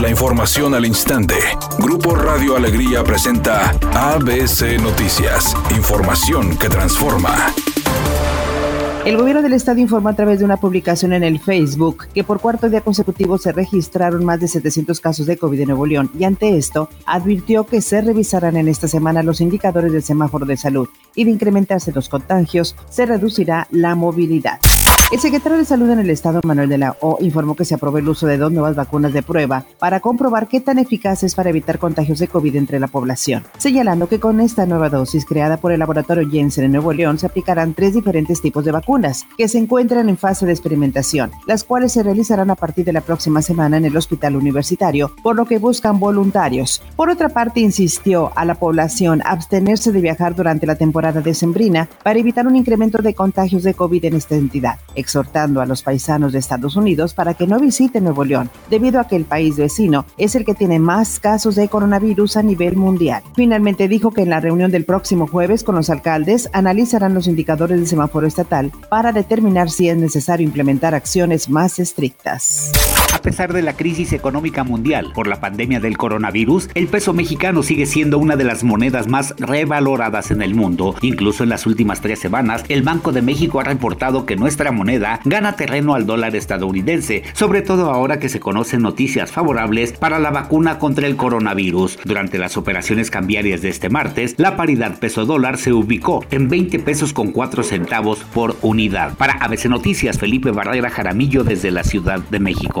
La información al instante. Grupo Radio Alegría presenta ABC Noticias. Información que transforma. El gobierno del estado informó a través de una publicación en el Facebook que por cuarto día consecutivo se registraron más de 700 casos de COVID en Nuevo León y ante esto advirtió que se revisarán en esta semana los indicadores del semáforo de salud y de incrementarse los contagios se reducirá la movilidad. El secretario de Salud en el Estado, Manuel de la O, informó que se aprobó el uso de dos nuevas vacunas de prueba para comprobar qué tan eficaz es para evitar contagios de COVID entre la población, señalando que con esta nueva dosis creada por el laboratorio Jensen en Nuevo León se aplicarán tres diferentes tipos de vacunas que se encuentran en fase de experimentación, las cuales se realizarán a partir de la próxima semana en el hospital universitario, por lo que buscan voluntarios. Por otra parte, insistió a la población abstenerse de viajar durante la temporada decembrina para evitar un incremento de contagios de COVID en esta entidad exhortando a los paisanos de Estados Unidos para que no visiten Nuevo León, debido a que el país vecino es el que tiene más casos de coronavirus a nivel mundial. Finalmente dijo que en la reunión del próximo jueves con los alcaldes analizarán los indicadores del semáforo estatal para determinar si es necesario implementar acciones más estrictas. A pesar de la crisis económica mundial por la pandemia del coronavirus, el peso mexicano sigue siendo una de las monedas más revaloradas en el mundo. Incluso en las últimas tres semanas, el Banco de México ha reportado que nuestra moneda gana terreno al dólar estadounidense, sobre todo ahora que se conocen noticias favorables para la vacuna contra el coronavirus. Durante las operaciones cambiarias de este martes, la paridad peso-dólar se ubicó en 20 pesos con 4 centavos por unidad. Para ABC Noticias, Felipe Barrera Jaramillo desde la Ciudad de México.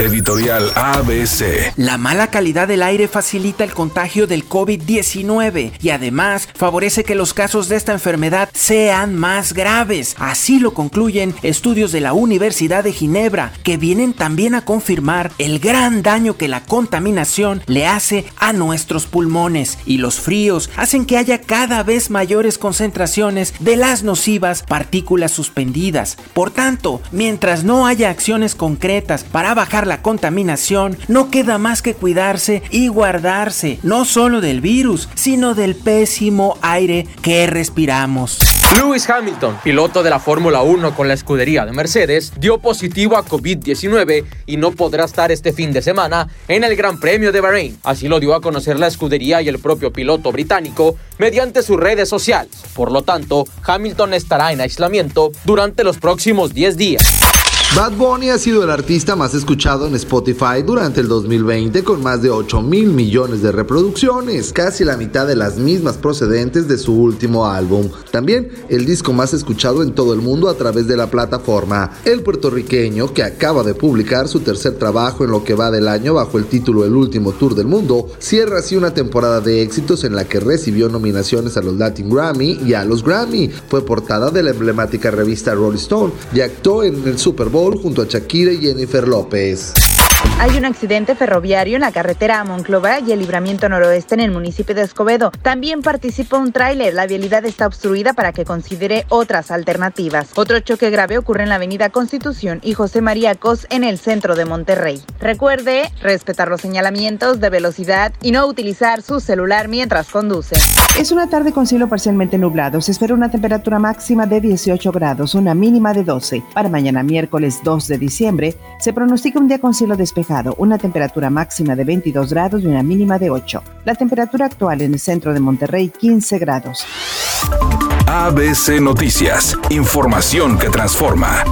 Editorial ABC. La mala calidad del aire facilita el contagio del COVID-19 y además favorece que los casos de esta enfermedad sean más graves. Así lo concluyen estudios de la Universidad de Ginebra que vienen también a confirmar el gran daño que la contaminación le hace a nuestros pulmones y los fríos hacen que haya cada vez mayores concentraciones de las nocivas partículas suspendidas. Por tanto, mientras no haya acciones concretas para bajar la contaminación, no queda más que cuidarse y guardarse, no solo del virus, sino del pésimo aire que respiramos. Lewis Hamilton, piloto de la Fórmula 1 con la escudería de Mercedes, dio positivo a COVID-19 y no podrá estar este fin de semana en el Gran Premio de Bahrein. Así lo dio a conocer la escudería y el propio piloto británico mediante sus redes sociales. Por lo tanto, Hamilton estará en aislamiento durante los próximos 10 días. Bad Bunny ha sido el artista más escuchado en Spotify durante el 2020 con más de 8 mil millones de reproducciones, casi la mitad de las mismas procedentes de su último álbum. También el disco más escuchado en todo el mundo a través de la plataforma. El puertorriqueño, que acaba de publicar su tercer trabajo en lo que va del año bajo el título El último tour del mundo, cierra así una temporada de éxitos en la que recibió nominaciones a los Latin Grammy y a los Grammy. Fue portada de la emblemática revista Rolling Stone y actuó en el Super Bowl junto a Shakira y Jennifer López. Hay un accidente ferroviario en la carretera a Monclova y el libramiento noroeste en el municipio de Escobedo. También participa un tráiler. La vialidad está obstruida para que considere otras alternativas. Otro choque grave ocurre en la avenida Constitución y José María Cos en el centro de Monterrey. Recuerde respetar los señalamientos de velocidad y no utilizar su celular mientras conduce. Es una tarde con cielo parcialmente nublado. Se espera una temperatura máxima de 18 grados, una mínima de 12. Para mañana miércoles 2 de diciembre se pronostica un día con cielo despejado, una temperatura máxima de 22 grados y una mínima de 8. La temperatura actual en el centro de Monterrey 15 grados. ABC Noticias, información que transforma.